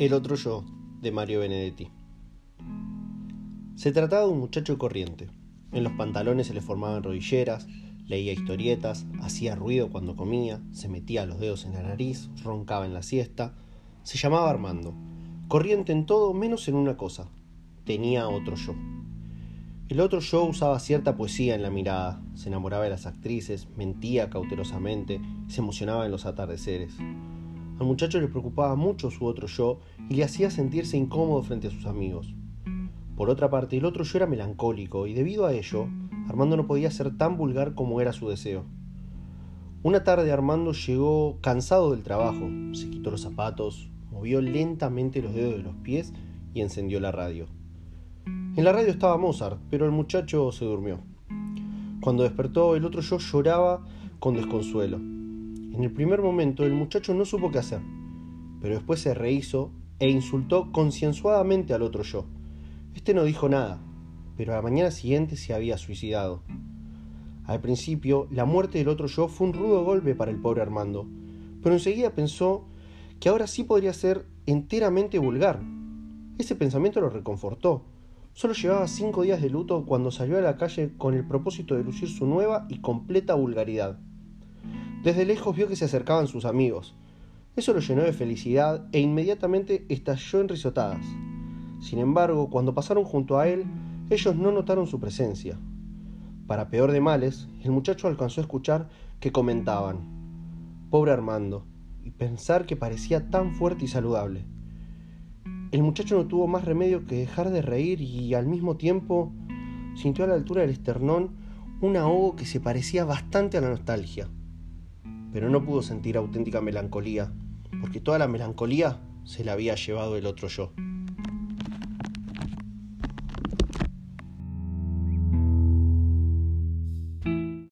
El otro yo, de Mario Benedetti. Se trataba de un muchacho corriente. En los pantalones se le formaban rodilleras, leía historietas, hacía ruido cuando comía, se metía los dedos en la nariz, roncaba en la siesta. Se llamaba Armando. Corriente en todo menos en una cosa. Tenía otro yo. El otro yo usaba cierta poesía en la mirada, se enamoraba de las actrices, mentía cautelosamente, se emocionaba en los atardeceres. Al muchacho le preocupaba mucho su otro yo y le hacía sentirse incómodo frente a sus amigos. Por otra parte, el otro yo era melancólico y debido a ello, Armando no podía ser tan vulgar como era su deseo. Una tarde Armando llegó cansado del trabajo, se quitó los zapatos, movió lentamente los dedos de los pies y encendió la radio. En la radio estaba Mozart, pero el muchacho se durmió. Cuando despertó, el otro yo lloraba con desconsuelo. En el primer momento el muchacho no supo qué hacer, pero después se rehizo e insultó concienzuadamente al otro yo. Este no dijo nada, pero a la mañana siguiente se había suicidado. Al principio, la muerte del otro yo fue un rudo golpe para el pobre Armando, pero enseguida pensó que ahora sí podría ser enteramente vulgar. Ese pensamiento lo reconfortó. Solo llevaba cinco días de luto cuando salió a la calle con el propósito de lucir su nueva y completa vulgaridad. Desde lejos vio que se acercaban sus amigos. Eso lo llenó de felicidad e inmediatamente estalló en risotadas. Sin embargo, cuando pasaron junto a él, ellos no notaron su presencia. Para peor de males, el muchacho alcanzó a escuchar que comentaban, pobre Armando, y pensar que parecía tan fuerte y saludable. El muchacho no tuvo más remedio que dejar de reír y al mismo tiempo sintió a la altura del esternón un ahogo que se parecía bastante a la nostalgia pero no pudo sentir auténtica melancolía, porque toda la melancolía se la había llevado el otro yo.